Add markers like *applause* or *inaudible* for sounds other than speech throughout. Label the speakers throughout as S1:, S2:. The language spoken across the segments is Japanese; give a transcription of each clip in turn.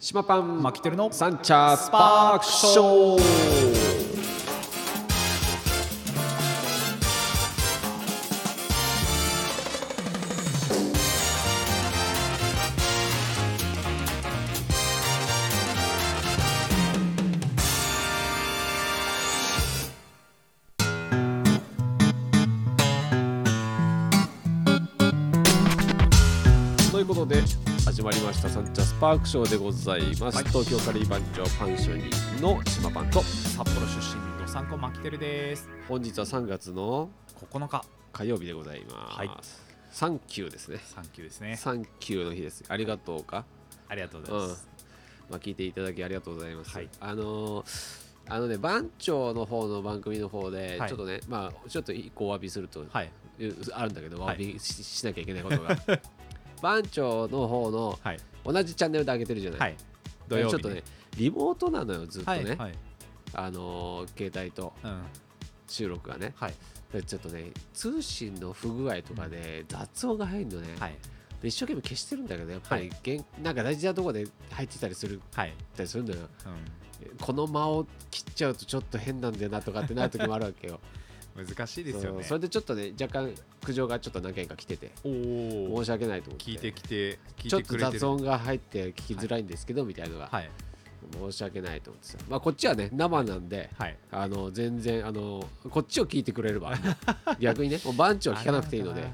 S1: 島パン。
S2: マキテルの
S1: サンチャースパークショーパークショーでございます、
S2: はい。
S1: 東京カリー番長パンショニーの島パンと
S2: 札幌出身のドサンコマキテルです。
S1: 本日は3月の
S2: 9日。
S1: 火曜日でございます、
S2: はい。
S1: サンキューですね。
S2: サンキューですね。
S1: サンキューの日ですありがとうか。
S2: ありがとうございます、
S1: まあ、聞いていただきありがとうございます。
S2: はい。
S1: あのーあのね、番長の方の番組の方で、
S2: はい。
S1: ちょっとね、まあ、ちょっと一個お詫びすると、
S2: はい。
S1: あるんだけど、お
S2: はい。
S1: 詫びし,、しなきゃいけないことが。*laughs* 番長の方の
S2: はい
S1: 同じチャンネルで上げてるじゃない。
S2: はい土曜日、
S1: ちょっとね、リモートなのよ、ずっとね。
S2: はいはい
S1: あのー携帯と
S2: うん
S1: 収録がね。
S2: はい
S1: でちょっとね、通信の不具合とかで雑音が入るのね。
S2: はい
S1: で一生懸命消してるんだけど、やっぱり、げんなんか大事なところで入ってたりする
S2: はい
S1: たりするんだよ。
S2: う
S1: この間を切っちゃうとちょっと変なんだよなとかってなる時もあるわけよ。*laughs*
S2: ん難しいですよね。
S1: それでちょっとね若干苦情がちょっと何件か来てて申し訳ないと思って。
S2: 聞いてきて
S1: ちょってと雑音が入って聞きづらいんですけど、みたいなのが、
S2: はい。
S1: 申し訳ないと思ってさ。まあこっちはね生なんで
S2: はい。
S1: あの全然あのこっちを聞いてくれれば *laughs* 逆にねもう番長は聞かなくていいので。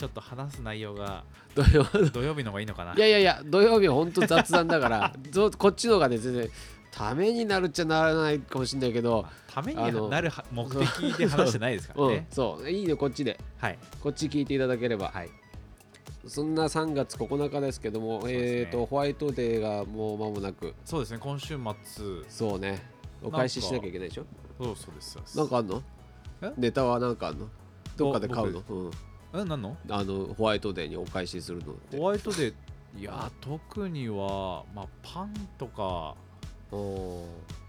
S2: ちょっと話す内容が
S1: 土曜
S2: 土曜日の方がいいのかな。い
S1: やいやいや土曜日は本当雑談だから *laughs* ぞこっちの方がね全然ためになるっちゃならないかもしれないけど、
S2: ためになるは目的で話してないですから *laughs*
S1: うん
S2: ね、
S1: そういいよこっちで。
S2: はい。
S1: こっち聞いていただければ、
S2: はい。
S1: そんな3月9日ですけども、
S2: ね。
S1: えーとホワイトデーがもう間もなく。
S2: そうですね今週末。
S1: そうね。お返ししなきゃいけないでしょ？
S2: そうそうです
S1: なんかあんの？
S2: え？
S1: ネタはなんかあんの？どっかで買うの、うん、
S2: え何の？
S1: あのホワイトデーにお返しするのって。
S2: ホワイトデー。いや特には、まあ、パンとか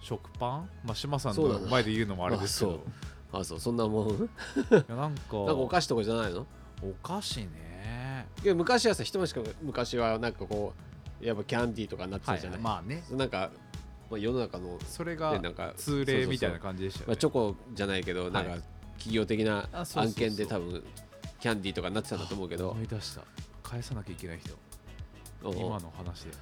S2: 食パン、まあ、島さん
S1: の
S2: の前で言うのもあれですけど。
S1: あそう。そんなもん。なんか。
S2: いやなんか
S1: お菓子とかじゃないの？
S2: お菓子ね。
S1: いや昔はさ一昔か昔はなんかこうやっぱキャンディーとかになって
S2: はい
S1: たじゃない、
S2: まあね。
S1: なんか、まあ、世の中の
S2: それが
S1: ねなんか
S2: 通例みたいな感じでしたよね。
S1: まあ、チョコじゃないけど、なんか企業的な案件で多分キャンディーとかになってたんだと思うけど。
S2: 思い出した。返さなきゃいけない人。今の話で。な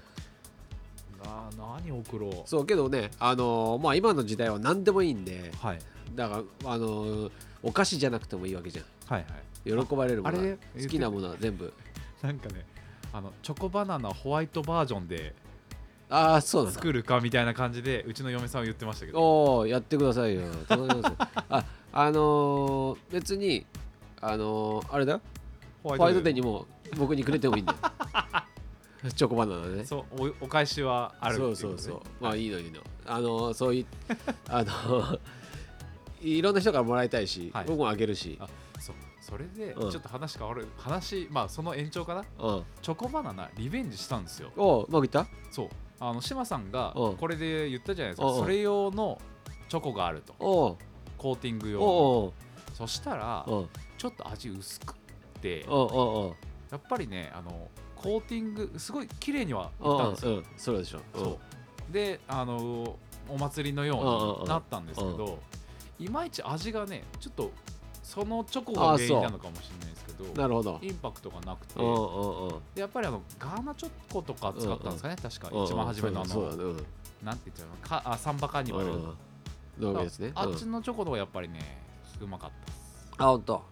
S2: 何送ろう。
S1: そうけどね、あのーまあ、今の時代は何でもいいんで
S2: はい。
S1: だから、あのーお菓子じゃなくてもいいわけじゃん。
S2: はいはい。
S1: 喜ばれるものは
S2: あれ
S1: 好きなものは全部。
S2: なんかねあのチョコバナナホワイトバージョンで
S1: ああそう
S2: 作るかみたいな感じでうちの嫁さんは言ってましたけど。
S1: おおやってくださいよ。*laughs* ああのー別にあのーあれだ
S2: ホ
S1: ワイトデーにも僕にくれてもいいんだよ *laughs* チョコバナナね。
S2: そうおお返しはある
S1: そうそうそう。まあいいのいいの。あのーそうい *laughs* あのーいろんな人からもらいたいし、
S2: はい。
S1: 僕もあげるし。
S2: あそう。それでち
S1: うん。
S2: ょっと話変わる、話まあその延長かな？
S1: うん。
S2: チョコバナナリベンジしたんですよ。
S1: おううまくいった？
S2: そう。あの島さんが
S1: うん。
S2: これで言ったじゃないですか。それ用のチョコがあると。コーティング用そしたらちょっと味薄くって。やっぱりねあのコーティングすごい綺麗にはい
S1: うん
S2: ったんですよ。
S1: うんそうでしょう。ん。
S2: そう。であのお祭りのようになったんですけどいまいち味がねちょっとそのチョコが原因なのかもしれないですけど
S1: なるほど。
S2: インパクトがなくてでやっぱりあのガーナチョコとか使ったんですかね確か。
S1: うん
S2: 一番初めのあのなんて言っちゃうのかあサンバカーニバル。あっち
S1: うん。
S2: のチョコの方がやっぱりねうまかった
S1: あほんと。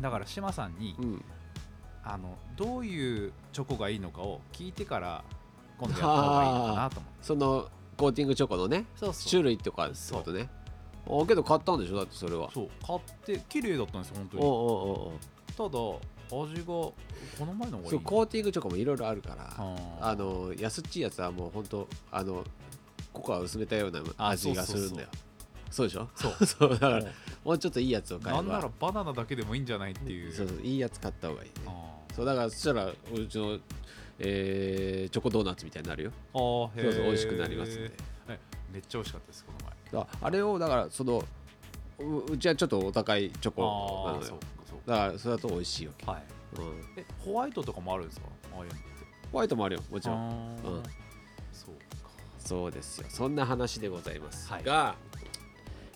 S2: だから島さんに
S1: うん
S2: あのどういうチョコがいいのかを聞いてから今度やった方がいいのかなと思って。
S1: そのコーティングチョコのね種類とかってことね。あけど買ったんでしょ？だってそれは。
S2: そう。買って綺麗だったんですよ本当に。
S1: おうおうおうおう。
S2: ただ味がこの前の方がいい。
S1: そうコーティングチョコもいろいろあるから
S2: あ
S1: あの安っちいやつはもうほんとあのココア薄めたような
S2: あ
S1: 味がするんだよ。そうでしょ？
S2: そう。*laughs*
S1: そうだから
S2: も
S1: もうちょっといいやつを
S2: う
S1: 買えば。
S2: なんならバナナだけでもいいんじゃないっていう。
S1: そうそういいやつ買った方がいいね。
S2: あ
S1: そうだからそしたらうちの、えーチョコドーナツみたいになるよ。
S2: ーあーへ
S1: そうそう
S2: ー。
S1: 美味しくなりますんで
S2: えめっちゃ美味しかったですこの前。
S1: だからあれをだからそのううちはちょっとお高いチョコなのよ。
S2: ああそうそう
S1: だからそれだと美味しいわけ、
S2: はい。
S1: うん、
S2: えホワイトとかもあるんですか？ああいうのって。
S1: ホワイトもあるよもちろん。
S2: あー。
S1: うん。
S2: そう
S1: そうですよ。そんな話でございます
S2: はい。
S1: が、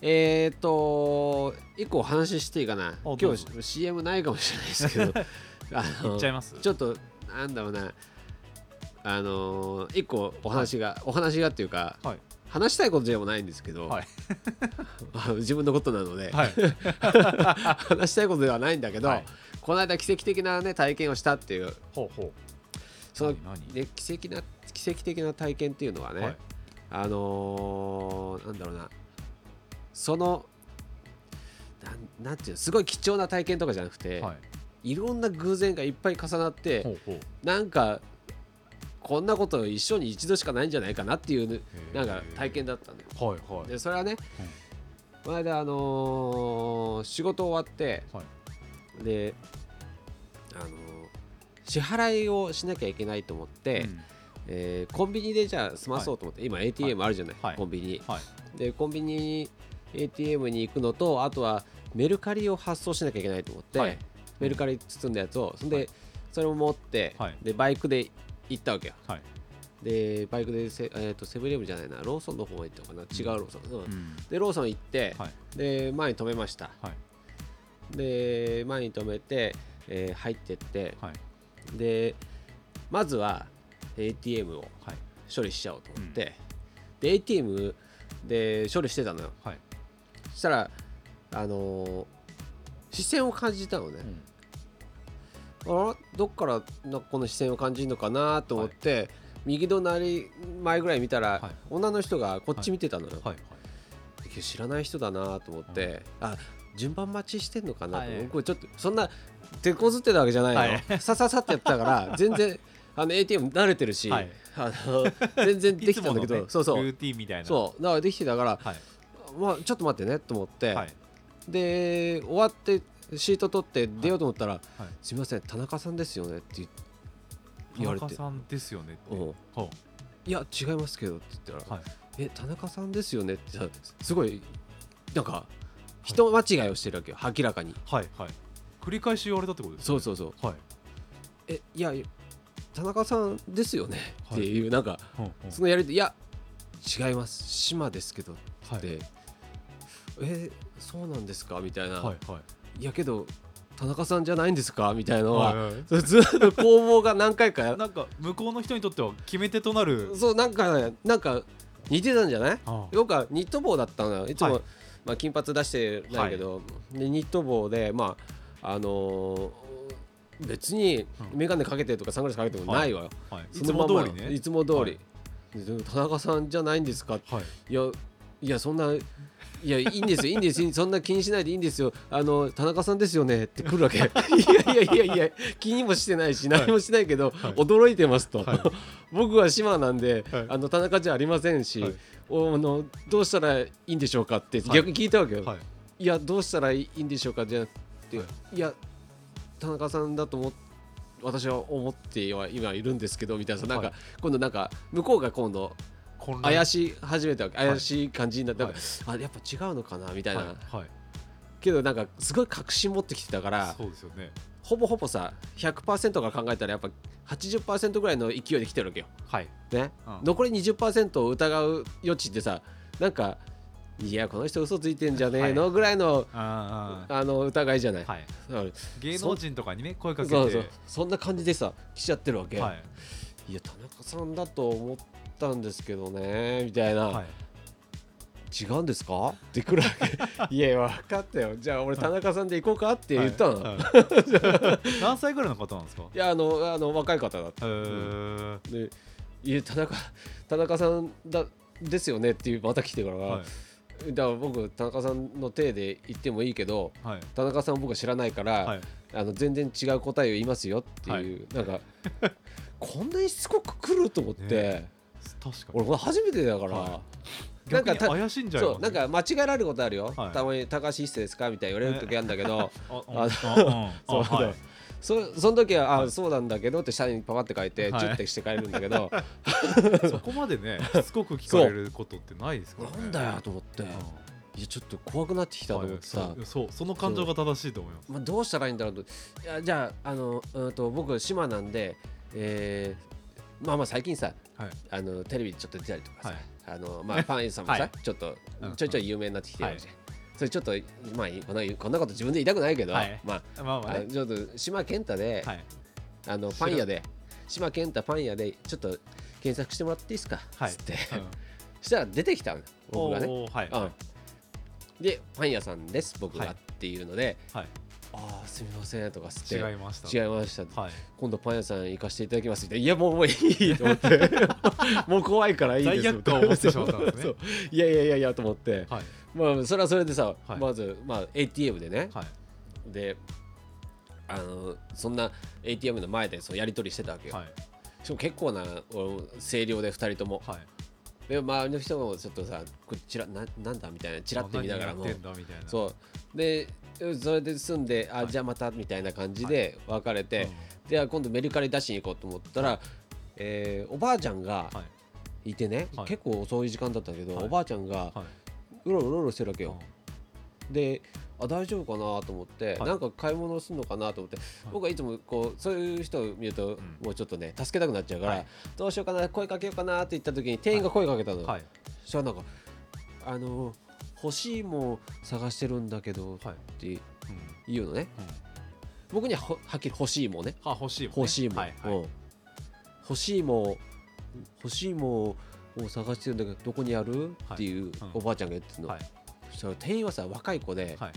S1: えっ、ー、と一個お話ししていいかな。
S2: どうぞ。
S1: 今日 CM ないかもしれないですけど *laughs* あの
S2: 言っちゃいます？
S1: ちょっとなんだろうな。あのー一個お話が、お話がっていうか
S2: はい。
S1: 話したいことでもないんですけど、
S2: はい。*laughs*
S1: 自分のことなので、
S2: はい。*laughs*
S1: 話したいことではないんだけど、
S2: はい。
S1: この間奇跡的な、ね、体験をしたっていう。
S2: ほうほ
S1: その、ね、奇跡な奇跡的な体験っていうのはね、
S2: はい。
S1: あのーなんだろうな。そのなんなんていうのすごい貴重な体験とかじゃなくて、、
S2: はい
S1: ろんな偶然がいっぱい重なって
S2: ほうほう。
S1: なんかこんなこと一生に一度しかないんじゃないかなっていうなんか体験だったんだよ。
S2: はいはい。
S1: でそれはね、この間あのー仕事終わって
S2: はい。
S1: であのー支払いをしなきゃいけないと思って、
S2: うん。
S1: えーコンビニでじゃあ済まそうと思って、今 ATM あるじゃない、
S2: はい。
S1: コンビニ。
S2: はい。
S1: でコンビニに ATM に行くのとあとはメルカリを発送しなきゃいけないと思って、
S2: はい
S1: メルカリ包んだやつをそんで、
S2: はい
S1: それを持って、
S2: はい。
S1: でバイクで行ったわけよ。
S2: はい。
S1: でバイクでセ,、えー、とセブンイレブンじゃないなローソンの方行ったのかな？違うローソン、うん。
S2: うん
S1: でローソン行って、
S2: はい。
S1: で前に止めました。
S2: はい。
S1: で前に止めて、えー入ってって
S2: はい。
S1: でまずは ATM を
S2: はい。
S1: 処理しちゃおうと思って、で ATM で処理してたのよ。
S2: はい。
S1: そしたらあのー視線を感じたのね、あらどっからなこの視線を感じるのかなと思って、右隣前ぐらい見たら、
S2: はい。
S1: 女の人がこっち見てたのよ、知らない人だなと思って、あ順番待ちしてんのかなと、
S2: はい。
S1: 僕ちょっとそんな手こずってたわけじゃないの、
S2: はい。
S1: さささってやってたから *laughs* 全然あの ATM 慣れてるし、
S2: はい。
S1: あの全然できたんだけど、
S2: ね
S1: そうそう。
S2: ルーティンみたいな。
S1: そう。だからできてたから、
S2: はい。
S1: まあ、ちょっと待ってねと思って、
S2: はい。
S1: で終わってシート取って出ようと思ったら「
S2: はい。
S1: すみません田中さんですよね」って言言われて。
S2: 田中さんですよねって。
S1: うん。
S2: ほ「
S1: いや違いますけど」って言ったら
S2: うはい「
S1: え田中さんですよね」ってさすごいなんか人間違いをしてるわけよ明らかに。
S2: はいはい。繰り返し言われたってことです
S1: そうそうそう。
S2: はい。
S1: えいや田中さんですよねっていう、なんか
S2: ほうほう。
S1: そのやりといや違います。島ですけど
S2: はい。
S1: って、えそうなんですかみたいな、
S2: はいはい
S1: いやけど田中さんじゃないんですか？みたいなのは、
S2: はいはい。
S1: それずっと攻防が何回かや
S2: なんか向こうの人にとっては決め手となる。
S1: そうなんかねなんか似てたんじゃない？
S2: あ
S1: よくはニット帽だったのよ。いつも、
S2: はい。
S1: まあ、金髪出してないけど、でニット帽でまああのー別に
S2: うん。
S1: 眼鏡かけてとかサングラスかけてもないわよ、
S2: はい。い
S1: そ
S2: つも通りね。
S1: いつも通り、
S2: はい。
S1: で田中さんじゃないんですか？
S2: はい。
S1: いやいやそんないやいいんですよいいんですよ。そんな気にしないでいいんですよ。あの田中さんですよねって来るわけ。い。やいやいやいや気にもしてないし何もしないけど、驚いてますと、
S2: はい。
S1: 僕は島なんで、
S2: はい。
S1: あの田中じゃありませんし、
S2: はい。
S1: おあのどうしたらいいんでしょうかって
S2: はい。
S1: 逆に聞いたわけよ、
S2: はい。
S1: い、やどうしたらいいんでしょうかじゃなくて、
S2: はい。
S1: い、や田中さんだと思っ私は思っては今いるんですけどみたいなさなんか、
S2: はい
S1: 今度なんか向こうが今度怪しい始めた怪しい感じになって、
S2: はい。
S1: あやっぱ違うのかなみたいな、
S2: はい。はい。
S1: けどなんかすごい確信持ってきてたから
S2: そうですよね。
S1: ほぼほぼさ100%から考えたらやっぱ80%ぐらいの勢いで来てるわけよ。
S2: はい。
S1: ね、
S2: うん。
S1: 残り20%を疑う余地ってさなんかいやこの人嘘ついてんじゃねえの、
S2: はい。
S1: ぐらいの
S2: あ
S1: の疑いじゃない、
S2: はい。芸能人とかにね声かけて。
S1: そうそう。そんな感じでさ来ちゃってるわけ、
S2: はい。
S1: い、や田中さんだと思ったんですけどねみたいな、
S2: はい。
S1: 違うんですか？ってくるわけいや分かったよ。じゃあ俺田中さんで行こうかって言ったの、い、
S2: はい。はい。*laughs* 何歳ぐらいの方なんですか？
S1: やあのあの若い方だった。でいや田中田中さんだですよねっていうまた来てから、
S2: はい。
S1: だから僕田中さんの体で言ってもいいけど
S2: はい。
S1: 田中さんを僕は知らないから、
S2: はい。
S1: あの全然違う答えを言いますよっていう、なんかこんなにしつこく来ると思って、
S2: ね確かに。
S1: 俺これ初めてだから、
S2: は
S1: なんか
S2: 怪しいんじゃない
S1: そうなんか間違えられることあるよ、
S2: はい。
S1: たまに高橋一生ですかみたいに言われる時あるんだけど、*laughs*
S2: あ
S1: そう *laughs*
S2: あはい。
S1: そその時は、あ
S2: はい。
S1: そうなんだけどって下にパパって書いて、
S2: はい。
S1: チュッてして帰るんだけど、*laughs*
S2: そこまでねしつこく聞かれることってないですからね。
S1: なんだよと思って、
S2: うん。
S1: いやちょっと怖くなってきたと思ってさ、
S2: はい。そうその感情が正しいと思います。
S1: まあ、どうしたらいいんだろうと。いやじゃああの、うん、と僕島なんで、えーまあまあ最近さ
S2: はい。
S1: あのテレビちょっと出たりとかさ、
S2: はい。
S1: あのまあパン屋さんもさ、
S2: はい。
S1: ちょっと
S2: うん。
S1: ちょいちょい有名になってきてるじゃん、それちょっとまあこんなこんなこと自分で言いたくないけど、
S2: はい。
S1: まあ
S2: まあまあね。
S1: あちょっと島健太で、
S2: はい。
S1: あのパン屋で島健太パン屋でちょっと検索してもらっていいですか、
S2: はい。
S1: つって、
S2: うん。*laughs*
S1: したら出てきたの僕がね、
S2: はい。
S1: うん、でパン屋さんです僕が、
S2: はい。
S1: っていうので
S2: はい
S1: すみませんとかつって
S2: 違いました。
S1: 違いました。
S2: はい。
S1: 今度パン屋さん行かせていただきますみたいな。いやもうもういいと思って。*laughs* もう怖いからいいです
S2: ってしまったんですね。
S1: そういやいやいやいやと思って。
S2: はい。
S1: まあそれはそれでさ、
S2: はい。
S1: まず、まあ、ATM でね、
S2: はい。
S1: であのそんな ATM の前でそうやり取りしてたわけよ、
S2: はい。
S1: しかも結構なお声量で2人とも。
S2: はい。
S1: で周りの人もちょっとさこちらななんだみたいなチラッと見ながらも。
S2: 何やってんだみたいな。
S1: そう。でそれで済んで、あ
S2: はい。
S1: じゃあまたみたいな感じで別れて、
S2: うん。
S1: で今度メルカリ出しに行こうと思ったら、えーおばあちゃんが
S2: はい。
S1: いてね、
S2: はい。
S1: 結構遅い時間だったけど、
S2: はい。
S1: おばあちゃんが
S2: はい。う
S1: ろうろうろしてるわけ
S2: うん。
S1: よ、であ大丈夫かなと思って、
S2: はい。
S1: なんか買い物するのかなと思って、僕はいつもこうそういう人を見ると、
S2: ん。
S1: もうちょっとね助けたくなっちゃうから、
S2: はい。
S1: どうしようかな声かけようかなって言った時に店員が声かけたの、
S2: はい。
S1: そしたらなんかあの欲しいもん探してるんだけどっ
S2: はい。
S1: て
S2: うん。
S1: 言うのね。
S2: うん。
S1: 僕にはほはっきり欲しいもんね。
S2: あ欲しいもんね。
S1: 欲しいもん、
S2: はいはい。
S1: うん。欲しいもん欲しいもんを探してるんだけどどこにある、
S2: はい。
S1: っていう
S2: うん。
S1: おばあちゃんが言ってるの、
S2: はい。
S1: そしたら店員はさ若い子で、
S2: はい。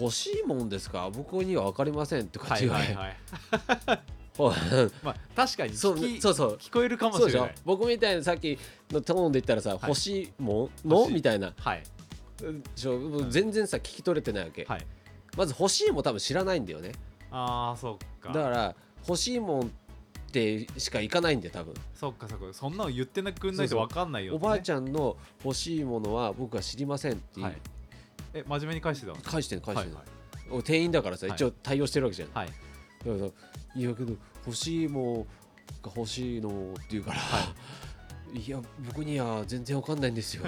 S1: 欲しいもんですか？僕には分かりませんとか言われ、
S2: はいはい *laughs* まあ確かに
S1: そう
S2: 聞き
S1: そうそう
S2: 聞こえるかも
S1: し
S2: れない。
S1: 僕みたいなさっきのトーンで言ったらさ、
S2: い。
S1: 欲しいもん？の？みたいな。
S2: はい。
S1: うんちょもう全然さ聞き取れてないわけ、
S2: はい
S1: まず欲しいも多分知らないんだよね
S2: ああそっか
S1: だから欲しいもんってしか行かないんだよ多分
S2: そっかそっかそんなの言ってなくんないと分かんないよね
S1: おばあちゃんの欲しいものは僕は知りませんっていう、
S2: はいえ真面目に返してた
S1: 返してん返してん、
S2: はい
S1: 俺店員だからさ一応対応してるわけじゃん、
S2: はい
S1: だからいやけど欲しいもんが欲しいのって言うから、い、や僕には全然わかんないんですよ。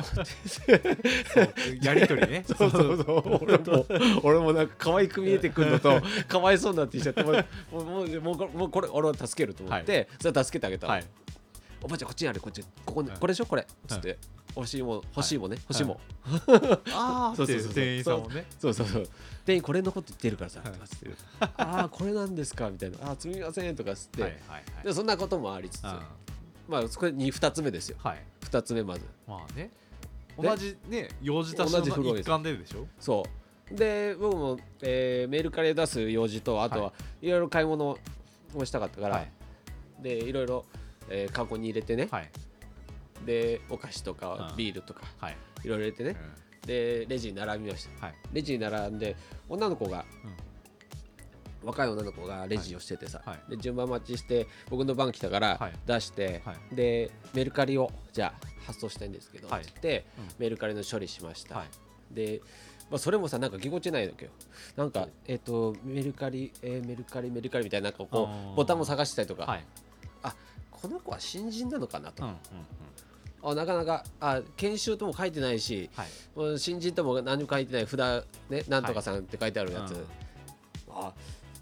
S2: やりとりね。*laughs*
S1: そうそうそう。俺も *laughs* 俺もなんか可愛く見えてくるのとかわいそうになってきちゃってもうもうもうもうこれ俺は助けると思って、それは助けてあげたの、
S2: はい。
S1: おばあちゃんこっちにあるこっち。ここに、
S2: はい。
S1: これでしょ？これ。っつって、欲しいもん欲しいもんね、欲しいもん、*laughs*
S2: ああ
S1: そうそうそうそう。
S2: 店員さんもね。
S1: そうそうそう。店員これのこと言ってるからさ、
S2: はい。
S1: ああこれなんですか？みたいな。あーすみませんとかつって、
S2: はいはいはい。
S1: でそんなこともありつつ。
S2: うん
S1: まあこれに2つ目ですよ。
S2: はい。
S1: 2つ目まず。
S2: まあね。
S1: で
S2: 同じね用事足しの一環ででしょ？
S1: そう。で僕も、えーメールカレー出す用事とあとは、、
S2: はい。
S1: ろいろ買い物をしたかったから、
S2: はい。
S1: でいろいろ、えーカゴに入れてね、
S2: はい。
S1: でお菓子とか
S2: うん。
S1: ビールとか
S2: はい。
S1: いろいろ入れてね、
S2: うん。
S1: でレジに並びました。
S2: はい。
S1: レジに並んで女の子が、若い女の子がレジをしててさ、
S2: はい。
S1: で順番待ちして僕の番来たから
S2: はい。
S1: 出して、
S2: はい。
S1: でメルカリをじゃあ発送したいんですけど、
S2: はい。
S1: って言って、
S2: うん。
S1: メルカリの処理しました、
S2: はい。
S1: で、まあ、それもさなんかぎこちないわけよ。なんかえっ、とメルカリ、えーメルカリメルカリみたいななんかこ
S2: あー。
S1: うボタンを探したりとか、
S2: はい。
S1: この子は新人なのかなと、
S2: うんうんうん。
S1: あなかなかあ研修とも書いてないし
S2: はい。
S1: 新人とも何も書いてない札ねなんとかさんって書いてあるやつ、
S2: うん。
S1: あ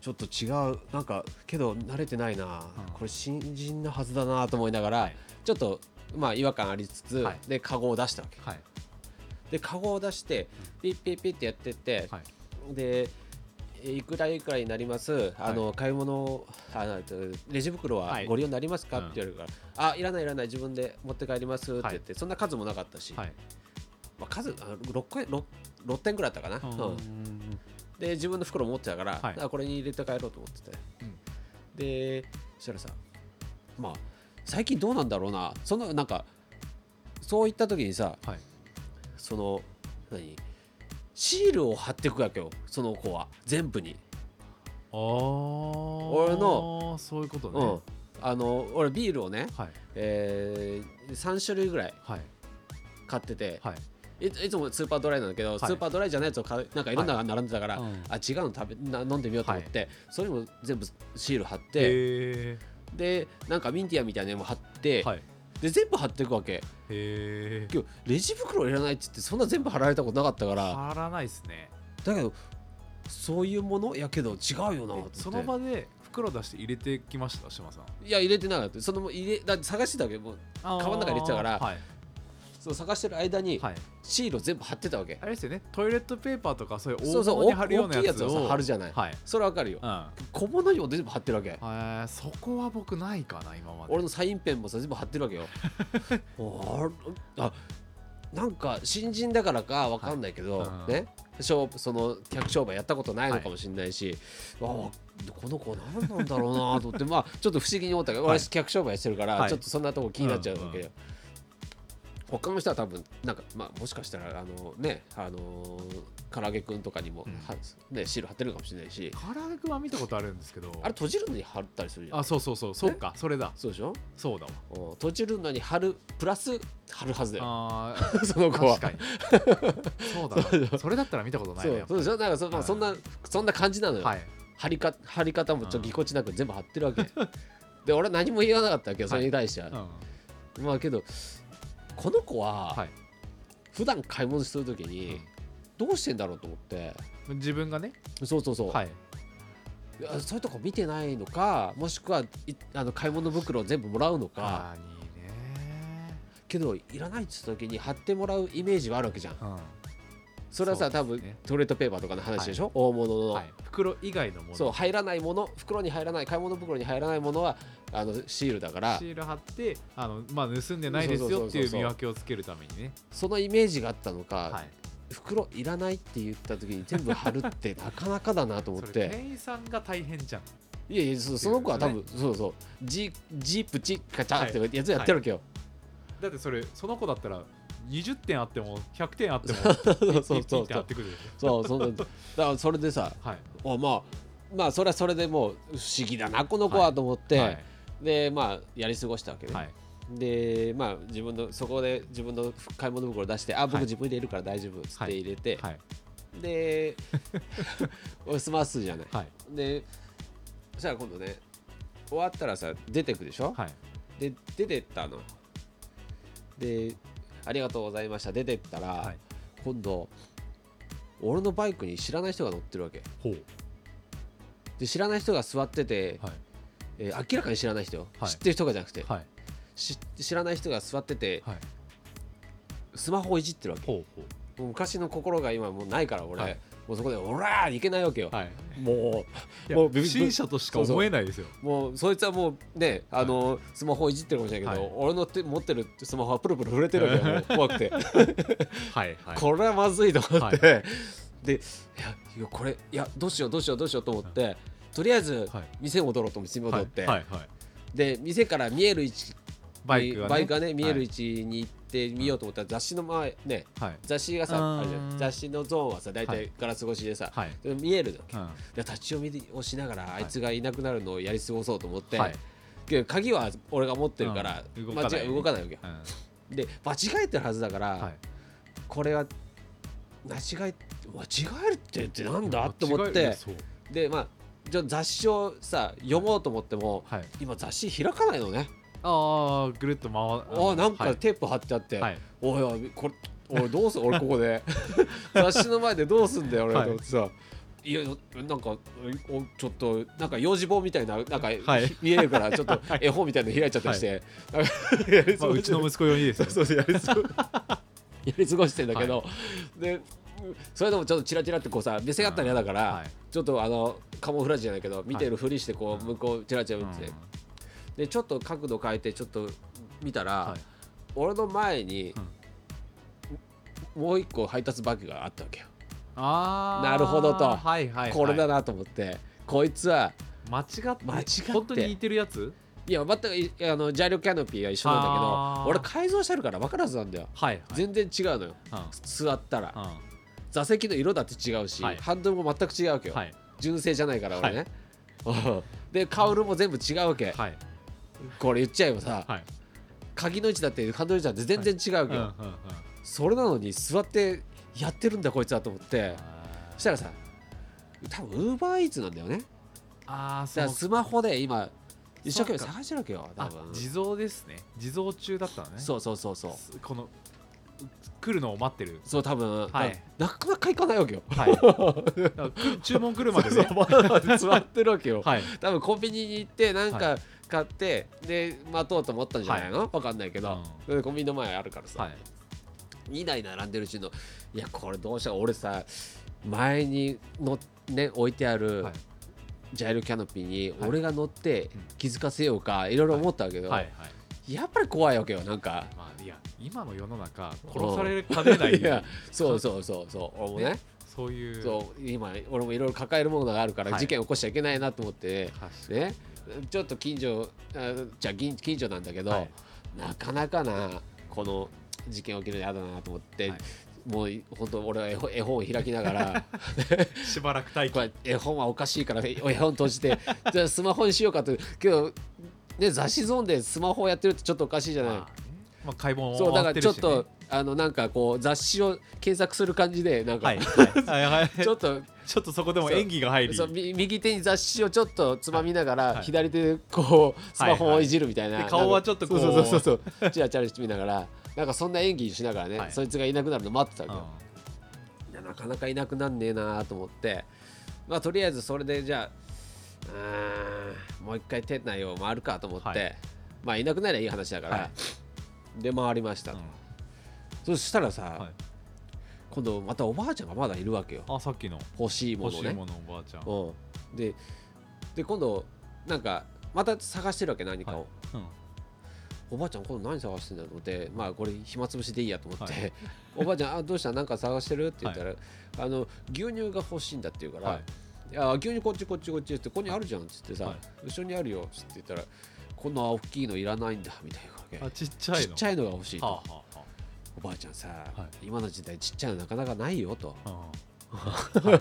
S1: ちょっと違う。なんかけど慣れてないな、
S2: うん。
S1: これ新人のはずだなと思いながら、
S2: はい。
S1: ちょっとまあ違和感ありつつ、
S2: はい。
S1: でカゴを出したわけ。
S2: はい。
S1: でカゴを出してピッピッピッってやってって、
S2: はい。
S1: でえいくらいくらになります、あの買い物あのレジ袋は
S2: はい。
S1: ご利用になりますか、
S2: うん
S1: って言われるから、あいらないいらない自分で持って帰りますって言って、そんな数もなかったし、
S2: はい。
S1: まあ、数あ 6, 個 6, 6点ぐらいだったかな、うんで自分の袋持ってたから、
S2: はい。
S1: あこれに入れて帰ろうと思ってて、
S2: うん。
S1: でそしたらさまあ最近どうなんだろうな。そのなんかそういった時にさ
S2: はい。
S1: その何？シールを貼っていくわけよその子は。全部に、
S2: ああ
S1: 俺の
S2: そういうことね。
S1: うん。あの俺ビールをね、
S2: はい。
S1: えー、3種類ぐら
S2: い。
S1: 買ってて、
S2: はい
S1: いついつもスーパードライなんだけど、
S2: い。
S1: スーパードライじゃないやつを買うなんかいろんなのが並んでたから、
S2: うん
S1: あ違うの食べな飲んでみようと思って、それも全部シール貼って、
S2: へ
S1: でなんかミンティアみたいなのも貼って、で全部貼っていくわけ。
S2: へえ
S1: 今日レジ袋いらないって言ってそんな全部貼られたことなかったから
S2: 貼らないですね。
S1: だけどそういうものやけど違うよなって。
S2: その場で袋出して入れてきました島さん？
S1: いや入れてなかった。その入れだって探してたわけ。もう
S2: カ
S1: カバンの中に入れてたから
S2: はい、
S1: そう探してる間に
S2: はい、
S1: シールを全部貼ってたわけ、
S2: あれですよね。トイレットペーパーとかそういう
S1: そうそう
S2: 大物に貼るような
S1: 大きいやつを
S2: やつを
S1: さ貼るじゃない。
S2: はい、
S1: それわかるよ。
S2: うん。
S1: 小物にも全部貼ってるわけ。
S2: えー、そこは僕ないかな今まで。
S1: 俺のサインペンもさ全部貼ってるわけよ。*laughs* ああなんか新人だからかわかんないけど、
S2: はい。うん。
S1: ね？商その客商売やったことないのかもしれないし、ああこの子何なんだろうなと思って。まあちょっと不思議に思ったけど、
S2: はい。
S1: 俺客商売してるから、
S2: はい。
S1: ちょっとそんなとこ気になっちゃうわけよ、
S2: うん
S1: 他の人は多分なんかまあもしかしたらあのねあのー唐揚げくんとかにも、
S2: うん。
S1: はねシール貼ってるかもしれないし。
S2: 唐揚げくんは見たことあるんですけど。
S1: あれ閉じるのに貼ったりするじゃん。
S2: あそうそうそうそうかそれだ。
S1: そうでしょ？
S2: そうだわ。
S1: うん閉じるのに貼るプラス貼るはずだよ。
S2: あ *laughs*
S1: その子は。
S2: ー確かに。そうだな *laughs* それだったら見たことないね
S1: そうそうでしょ？なんかそ,、まあ、
S2: はい
S1: そんなそんな感じなのよ、
S2: はい。
S1: 貼りか貼り方もちょっとぎこちなく全部貼ってるわけ、で俺は何も言わなかったわけどそれに対しては、
S2: うん。
S1: まあけどこの子は
S2: はい。
S1: 普段買い物するときにどうしてんだろうと思って。
S2: 自分がね？
S1: そうそうそう、
S2: はい。
S1: そういうとこ見てないのかもしくはいあの買い物袋を全部もらうのか。けどいらないって言った時に貼ってもらうイメージはあるわけじゃん。
S2: うん
S1: それはさ、多分トイレットペーパーとかの話でしょ、大物の、
S2: はい。袋以外のもの。
S1: そう入らないもの。袋に入らない買い物袋に入らないものはあのシールだから。
S2: シール貼ってあの、まあ、盗んでないですよっていう見分けをつけるためにね。
S1: そのイメージがあったのか、
S2: はい。
S1: 袋いらないって言った時に全部貼るってなかなかだなと思っ
S2: それ
S1: て
S2: 店員さんが大変じゃん。
S1: いやいやそその子は多分そうそう。ジジープチカチャってやつやってるわけよ、
S2: だってそれその子だったら20点あっても100点あっても *laughs*
S1: そうそうそうそう。そうだからそれでさ
S2: ょはい。
S1: おまあまあそれはそれでもう不思議だなこの子はと思って、
S2: はい。
S1: でまあやり過ごしたわけね、
S2: はい。
S1: でまあ自分のそこで自分の買い物袋出してあ僕
S2: はい。
S1: 自分入れるから大丈夫っつって入れて、
S2: はい。
S1: でお済ますじゃない。
S2: はい。
S1: でそしたら今度ね終わったらさ出てくでしょ、
S2: はい。
S1: で出てったの。でありがとうございました。出てったら、
S2: はい。
S1: 今度俺のバイクに知らない人が乗ってるわけ。で知らない人が座ってて、
S2: はい。
S1: えー明らかに知らない人よ、
S2: はい。
S1: 知ってる人がじゃなくて、
S2: はい。
S1: し知らない人が座ってて
S2: はい。
S1: スマホをいじってるわけ。昔の心が今もうないから俺、
S2: はい
S1: もうそこで「オラー!」いけないわけよ、
S2: うはい。
S1: も
S2: いうや
S1: もう
S2: 不審者としか思えないですよ。
S1: うもうそいつはもうねあの、スマホをいじってるかもしれないけど、
S2: はい。
S1: 俺の手持ってるスマホはプルプル震えてるわけよ。*laughs* 怖くて、
S2: はいはい。
S1: これはまずいと思って、でいやこれいやどうしようどうしようどうしようと思って、とりあえず
S2: はい。
S1: 店戻ろうと思って店戻って、
S2: はいはい
S1: で店から見える位置
S2: バイクがね。
S1: ね見える位
S2: は
S1: 置に行って見ようと思ったら雑誌の前ね
S2: いはい。
S1: 雑誌がさ
S2: うん。
S1: あれじゃん。雑誌のゾーンはさ大
S2: はい。
S1: 体ガラス越しでさ、
S2: はい。
S1: で見えるの。
S2: うん。
S1: で立ち読みをしながらあいつがいなくなるのをやり過ごそうと思って、
S2: はい。
S1: 鍵は俺が持ってるから、
S2: うん。動かない。
S1: 間違い動かないわけよ。
S2: うん。
S1: で間違えてるはずだから、
S2: はい。
S1: これは間違え間違えるってってなんだと思ってでまあじゃあ雑誌をさ読もうと思っても、
S2: はい。
S1: 今雑誌開かないのね、
S2: ああぐるっと回
S1: ああなんかテープ貼ってあって、
S2: はい。
S1: おいこれ俺どうすん？俺ここで。*laughs* 雑誌の前でどうすんだよ俺
S2: はい
S1: と思ってさ、い、やなんかおちょっとなんか用事本みたいななんか、
S2: はい。
S1: 見えるから *laughs* ちょっと絵本みたいなの開いちゃったりして、なんかやり過ごして
S2: まあうちの息子用にです *laughs*
S1: そう
S2: よ
S1: そうやり過ごやり過ごしてんだけど、でそれでもちょっとチラチラってこうさ目線あったら嫌だから、
S2: はい。
S1: ちょっとあのカモフラージュじゃないけど見てるふりしてこう、
S2: うん。
S1: 向こうチラチラ見てて、
S2: うん
S1: でちょっと角度変えてちょっと見たら、
S2: はい。
S1: 俺の前に、もう一個配達バッグがあったわけよ、
S2: あー。
S1: なるほどと。
S2: はいはいはい。
S1: これだなと思って。こいつは
S2: 間違って
S1: 間違って。
S2: 本当に似てるやつ？
S1: いや全くいあのジャイロキャノピーは一緒なんだけど俺改造してるから分からずなんだよ。
S2: はいはい。
S1: 全然違うのよ。
S2: うん。
S1: 座ったら。
S2: うん。
S1: 座席の色だって違うし、
S2: はい。
S1: ハンドルも全く違うわけよ、
S2: はい。
S1: 純正じゃないから俺ね、うん *laughs* でカウルも全部違うわけ、
S2: はい
S1: これ言っちゃえばさ、
S2: はい。
S1: 鍵の位置だってハンドル位置だって全然違うよ、
S2: うんうんうん
S1: それなのに座ってやってるんだこいつはと思って。そしたらさ多分ウーバーイーツなんだよね。
S2: ああ
S1: だからスマホで今一生懸命探してるわけよ多
S2: あ
S1: 分。
S2: 地蔵ですね。地蔵中だったのね。
S1: そうそうそうそう。
S2: すこの来るのを待ってる。
S1: そう多分、
S2: はい。
S1: なかなか行かないわけよ。
S2: はい。*laughs* 注文来るまでね。
S1: そうそう座ってるわけよ、*laughs*
S2: はい。
S1: 多分コンビニに行ってなんか買って、で待とうと思ったんじゃないの、わかんないけど、でコンビニの前あるからさ、
S2: はい。
S1: 2台並んでるうちのいやこれどうしたら俺さ前にのね置いてある、
S2: はい。
S1: ジャイロキャノピーに
S2: はい。
S1: 俺が乗って
S2: うん。
S1: 気づかせようかいろいろ思ったけど、
S2: はい。はい。
S1: やっぱり怖いわけよなんか。
S2: まあいや今の世の中殺されかねない
S1: いやそうそうそうそう。俺もね。
S2: ね。そういう。
S1: そう今俺もいろいろ抱えるものがあるから
S2: はい。
S1: 事件起こしちゃいけないなと思って、ねちょっと近所あじゃあ近近所なんだけど、
S2: はい。
S1: なかなかなこの事件起きるの嫌だなと思って、
S2: はい。
S1: もう本当俺は絵本を開きながら *laughs*
S2: しばらく待機。
S1: 絵本はおかしいから絵本閉じてじゃあスマホにしようかってけど、ね、雑誌ゾーンでスマホをやってるってちょっとおかしいじゃない、
S2: まあ解剖も
S1: そうだからちょっと、あのなんかこう雑誌を検索する感じでなんか、
S2: はい。*laughs*
S1: ちょっと
S2: ちょっとそこでも演技が入り。
S1: そうみ右手に雑誌をちょっとつまみながら、
S2: はい。
S1: 左手でこうスマホをいじるみたいな、
S2: はいはいで顔はちょっとこう。
S1: そうそうそうそう。チラチラ見ながらなんかそんな演技しながらね、
S2: はい。
S1: そいつがいなくなるの待ってた
S2: うん。
S1: わけよ、なかなかいなくなんねえなと思って。まあとりあえずそれでじゃあもう一回店内を回るかと思って、
S2: はい。
S1: まあいなくなりゃいい話だから、
S2: は
S1: で回りましたと、
S2: うん。
S1: そしたらさ、
S2: はい
S1: 今度またおばあちゃんがまだいるわけよ。
S2: あさっきの。
S1: 欲しいものね。
S2: 欲しいものおばあちゃん。
S1: うん、でで今度なんかまた探してるわけ何かを、
S2: はい。うん。
S1: おばあちゃん今度何探してんだと思ってまあこれ暇つぶしでいいやと思って、
S2: はい。*laughs*
S1: おばあちゃんあどうした？なんか探してる？って言ったら、あの牛乳が欲しいんだって言うから、
S2: はい。
S1: い、や牛乳こっちこっちこっちってここにあるじゃんっつってさ、
S2: はい。
S1: 後ろにあるよっつって言ったらこんな大きいのいらないんだみたいなわけ。
S2: あちっちゃいの。
S1: ちっちゃいのが欲しいと、
S2: はあは
S1: おばあちゃんさ、
S2: は
S1: 今の時代ちっちゃいのなかなかないよと。
S2: あはあうんはい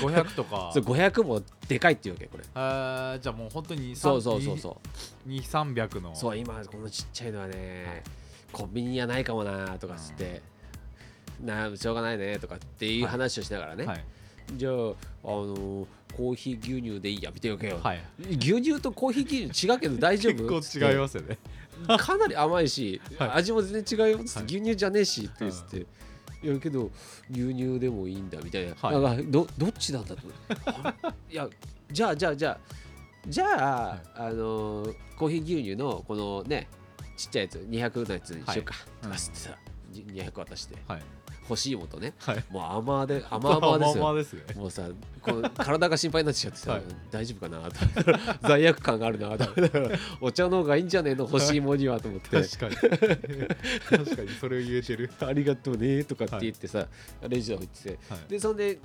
S2: 500とか。
S1: そう500もでかいっていうわけこれ。
S2: あーじゃあもう本当に
S1: そうそうそうそう。
S2: 2300の。
S1: そう今このちっちゃいのはね、コンビニにはないかもなとかつって、なしょうがないねとかっていう話をしながらね、
S2: はい
S1: じゃあ、あのコーヒー牛乳でいいやみたいなわけよ、
S2: はい。
S1: 牛乳とコーヒー牛乳違うけど大丈夫？*laughs*
S2: 結構違いますよね。
S1: すかなり甘いし、
S2: はい。
S1: 味も全然違うよっつって、
S2: はい。
S1: 牛乳じゃねえしって言って、い。やけど牛乳でもいいんだみたいな、
S2: はい。
S1: なんかどどっちなんだと。あ *laughs* いやじゃあじゃあじゃあじゃあ、
S2: はい。
S1: あのーコーヒー牛乳のこのねちっちゃいやつ200のやつにしようか、
S2: はい。
S1: とかつってさ、じ200渡して。
S2: はい
S1: 欲しいもんとね。
S2: はい。
S1: もう甘で *laughs* 甘々ですよ。
S2: 甘々ですよね。
S1: もうさこの体が心配になっちゃってさ、
S2: はい。
S1: 大丈夫かなと。*laughs* 罪悪感があるなと。*laughs* お茶の方がいいんじゃねえの欲しいもんにはと思って。
S2: 確かに。確かに。それを言えてる。
S1: ありがとうねとかって言ってさ、レジの方行ってでそんで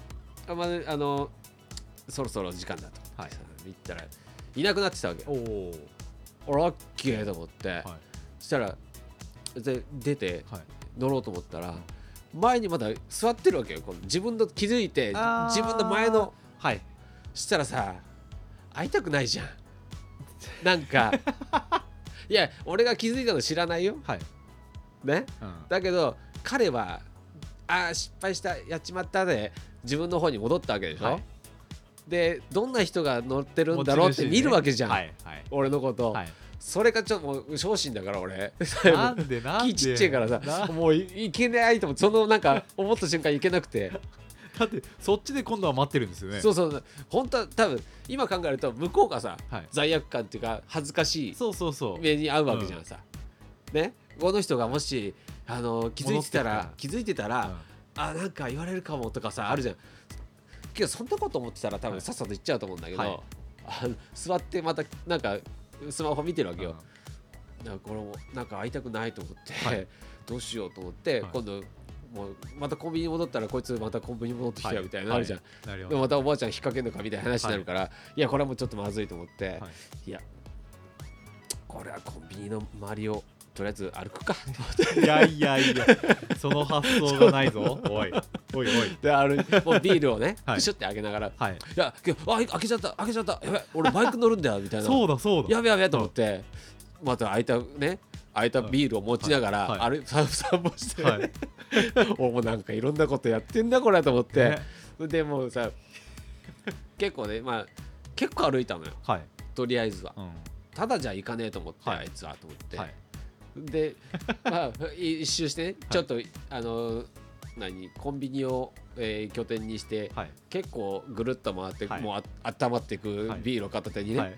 S1: あ,、まあのそろそろ時間だと。思ってさ、
S2: はい
S1: 見たらいなくなってたわけ
S2: おお
S1: あラッキーと思って、
S2: はい。
S1: そしたらで出て
S2: はい。
S1: 乗ろうと思ったら前にまだ座ってるわけよ。この自分の気づいて自分の前の
S2: はい。
S1: したらさ会いたくないじゃん。なんか。*laughs* いや俺が気づいたの知らないよ。
S2: はい。
S1: ね。
S2: うん。
S1: だけど彼はあー失敗したやっちまったで自分の方に戻ったわけでしょ、
S2: はい。
S1: でどんな人が乗ってるんだろうって見るわけじゃん、
S2: はいはい。
S1: 俺のこと、
S2: はい
S1: それがちょっともう小心だから俺。
S2: なんでなんで？
S1: 気ちっちゃいからさ
S2: な
S1: もういいけないと思ってそのなんか *laughs* 思った瞬間いけなくて。
S2: だってそっちで今度は待ってるんですよね。
S1: そうそう。本当は多分今考えると向こうがさ
S2: はい。
S1: 罪悪感っていうか恥ずかしい
S2: そうそうそう。
S1: 目に遭うわけじゃんさ、ね？この人がもしあの気づいてたら気づいてたら、あなんか言われるかもとかさあるじゃん。けどそんなこと思ってたら多
S2: はい
S1: 分さっさと言っちゃうと思うんだけど、
S2: はい。
S1: 座ってまたなんかスマホ見てるわ
S2: うん
S1: けよ、なん。かこれもなんか会いたくないと思って、
S2: はい。*laughs*
S1: どうしようと思って、
S2: はい。
S1: 今度もうまたコンビニに戻ったらこいつまたコンビニに戻ってきたよみたいなのあるじゃん、
S2: はいなるほど
S1: でもまたおばあちゃん引っ掛けんのかみたいな話になるから、い、やこれはもうちょっとまずいと思って、
S2: はい。
S1: い、やこれはコンビニの周りをとりあえず歩くか。
S2: いやいやいやその発想がないぞ。おいおいおい。
S1: で歩いもうビールをね、*laughs*
S2: はい。
S1: シュッてあげながら
S2: はい。
S1: いや、あ、開けちゃった、開けちゃった、やべ、俺バイク乗るんだよみたいな。
S2: そうだそうだ。
S1: やべやべと思って、また開いたね、開いたビールを持ちながら、
S2: はい。
S1: あれ、散散歩して、
S2: はい。*laughs*
S1: おもうなんかいろんなことやってんだこれと思って。
S2: ね、
S1: でもうさ、結構ね、まあ、結構歩いたのよ、
S2: はい。
S1: とりあえずは。
S2: うん。
S1: ただじゃいかねえと思って、
S2: はい。
S1: あいつはと思って、
S2: はい
S1: でまあ一周してねちょっと、あの何コンビニを、えー拠点にして、
S2: はい。
S1: 結構ぐるっと回って、
S2: はい。
S1: もうあ温まっていく
S2: はい。
S1: ビールを片手にね、
S2: はい。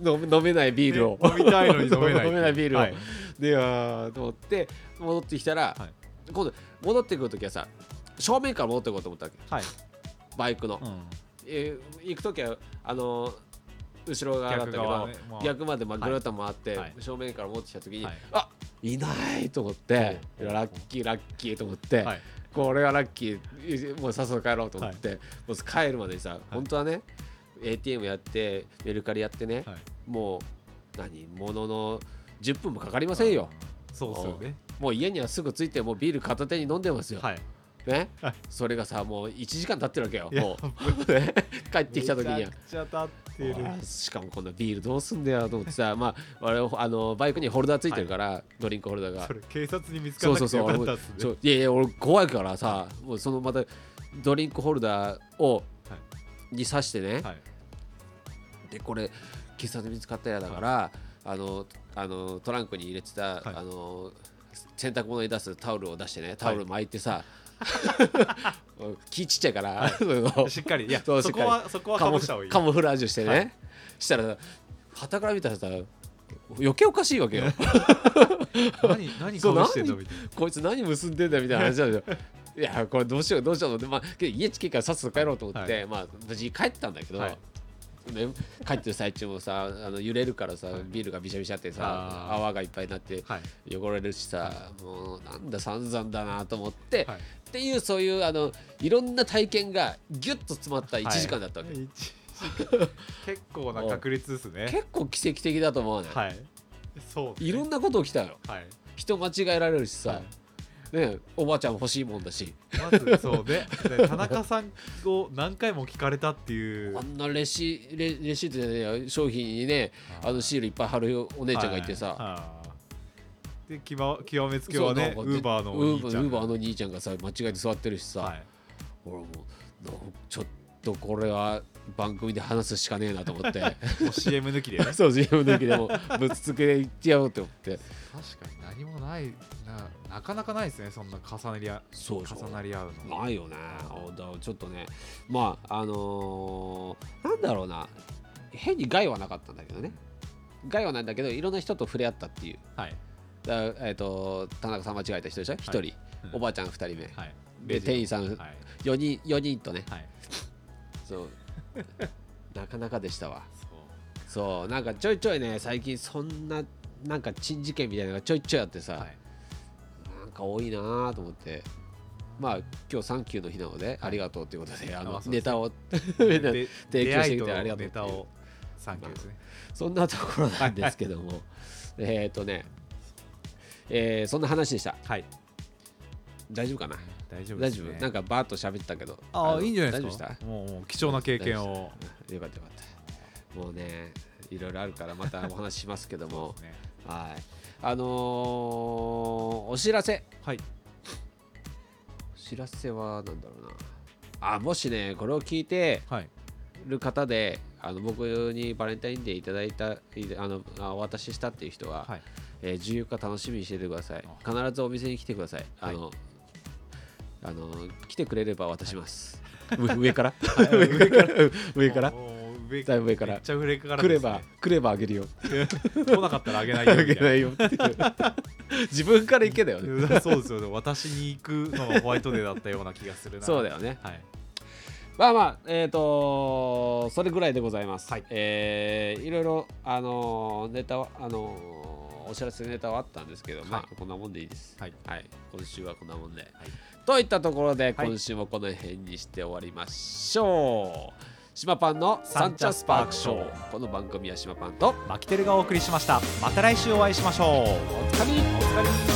S2: *laughs*
S1: 飲め飲めないビールを、
S2: ね飲みたいのに飲めない
S1: 飲めないビールを、
S2: はい。
S1: であーと思って戻ってきたら、
S2: はい。
S1: 今度戻ってくる時はさ正面から戻ってこうと思ったわけ。
S2: はい。
S1: バイクの、
S2: うん。
S1: えー行く時はあの後ろ側だったけど
S2: ねまあ。
S1: 逆までまあ
S2: はい
S1: ぐるっと回って、
S2: はい。
S1: 正面から戻ってきた時に、
S2: はい。
S1: あいないと思ってラッキーラッキーと思って、
S2: はい。
S1: これはラッキーもうさっさと帰ろうと思って、もう帰るまでにさ、本当はね ATM やってメルカリやってね、
S2: はい。
S1: もう何ものの10分もかかりませんよ。
S2: そうですよね。
S1: もう家にはすぐ着いてもうビール片手に飲んでますよ、
S2: はい
S1: ね。
S2: はい。
S1: それがさもう1時間経ってるわけよ
S2: いや
S1: もう。ね。*laughs* 帰ってきた時には。しかもこんなビールどうすんだよと思ってさまあ我々あのバイクにホルダーついてるから、ドリンクホルダーが。
S2: それ警察に見つから
S1: そうそうそう
S2: ね
S1: いやいや俺怖いからさもうそのまたドリンクホルダーを、に刺してね、
S2: はい。
S1: でこれ警察に見つかったやだから、あのあのトランクに入れてた、
S2: はい。
S1: あの洗濯物に出すタオルを出してねタオル巻いてさ、*laughs* 気ちっちゃいから、そうい
S2: しっかり。いや
S1: そ
S2: こはそこは
S1: カモカモフラージュしてね、
S2: はい。
S1: したら旗から見たらさ余計おかしいわけよ。*laughs*
S2: 何何
S1: そう
S2: かぶしてんの？みたい
S1: こいつ何結んでんだよみたいな話なんですよ。*laughs* いやこれどうしようどうしようとまあ、家近いからさっさと帰ろうと思って、
S2: は
S1: まあ無事に帰ったんだけど、
S2: はい。
S1: ね、帰ってる最中もさあの揺れるからさ、
S2: はい。
S1: ビールがびしゃびしゃってさ泡がいっぱいになって汚れるしさ、もうなんだ散々だなと思って、
S2: はい
S1: っていうそういうあのいろんな体験がギュッと詰まった1時間だったわけ、
S2: はい。一時間。結構な確率ですね。
S1: 結構奇跡的だと思うね、
S2: はい。そう
S1: い、ろんなこと起きたよ
S2: はい。
S1: 人間違えられるしさ、
S2: はい。
S1: ね、おばあちゃん欲しいもんだし。
S2: まずそうねで田中さんを何回も聞かれたっていう。
S1: あんなレシレレシートで、ね、商品にねあのシールいっぱい貼るお姉ちゃんがいてさ、
S2: はいはいで極極めつけはねウーバーのお
S1: ウー
S2: 兄ちゃん
S1: バーウーバーの兄ちゃんがさ間違えて座ってるしさ、
S2: はい。
S1: 俺もちょっとこれは番組で話すしかねえなと思って。*laughs*
S2: もう CM 抜きでね。*laughs*
S1: そう CM の時でもぶつつけで言ってやろうって思って。
S2: 確かに何もないななかなかないですねそんな重なり合
S1: そうそう。
S2: 重なり合うの。
S1: ないよね。ちょっとねまああのーなんだろうな。変に害はなかったんだけどね。害はないんだけどいろんな人と触れ合ったっていう。
S2: はい
S1: だえっ、と田中さん間違えた人でしょ？1人、
S2: うん。
S1: おばあちゃん2人目、
S2: はい。
S1: で店員さん。
S2: はい。
S1: 4人4人とね。
S2: はい。
S1: そう。*laughs* なかなかでしたわ。
S2: そう。
S1: なんかちょいちょいね最近そんななんか珍事件みたいなのがちょいちょいあってさ、
S2: はい。
S1: なんか多いなと思って。まあ今日サンキューの日なので、ありがとうということであのネタを
S2: で *laughs*
S1: 提供してきてありがとう
S2: ネタをサンキューですね。
S1: そんなところなんですけども。えっとねえーそんな話でした。
S2: はい。
S1: 大丈夫かな？
S2: 大丈夫ね。
S1: 丈夫？なんかバーッと喋ったけど。の
S2: ああいいんじゃないですか？もう貴重な経験を。
S1: た。よかったよかった。もうねいろいろあるからまたお話ししますけども。*laughs*
S2: ね。
S1: はい。あのーお知らせ。
S2: はい。
S1: お知らせはなんだろうな。あもしねこれを聞いて
S2: はい。
S1: る方であの僕にバレンタインデーいただいたいあのあお渡ししたっていう人は、
S2: はい。
S1: えー14日楽しみにしててください。必ずお店に来てください。あの、あの来てくれれば渡します、*laughs* 上 *laughs* *laughs* 上から？上から？上から？
S2: 上
S1: だいぶ上から。
S2: めっちゃ上から
S1: 来れば来ればあげるよ。
S2: 来なかったらあげないよ
S1: あげないいよっていう。自分から行けだよね。
S2: なそうですよね。私に行くのがホワイトデーだったような気がするな。
S1: そうだよね。
S2: はい
S1: まあまあえっ、とそれぐらいでございます、
S2: はい。
S1: えーいろいろあのーネタはあのーお知らせネタはあったんですけど、ま
S2: は
S1: あこんなもんでいいです。
S2: はい。
S1: 今週はこんなもんで、といったところで
S2: はい。
S1: 今週もこの辺にして終わりましょう、島パンのサンチャスパークショー。この番組は島パンと
S2: マキテルがお送りしました。また来週お会いしましょう。
S1: おつかみ
S2: お疲れ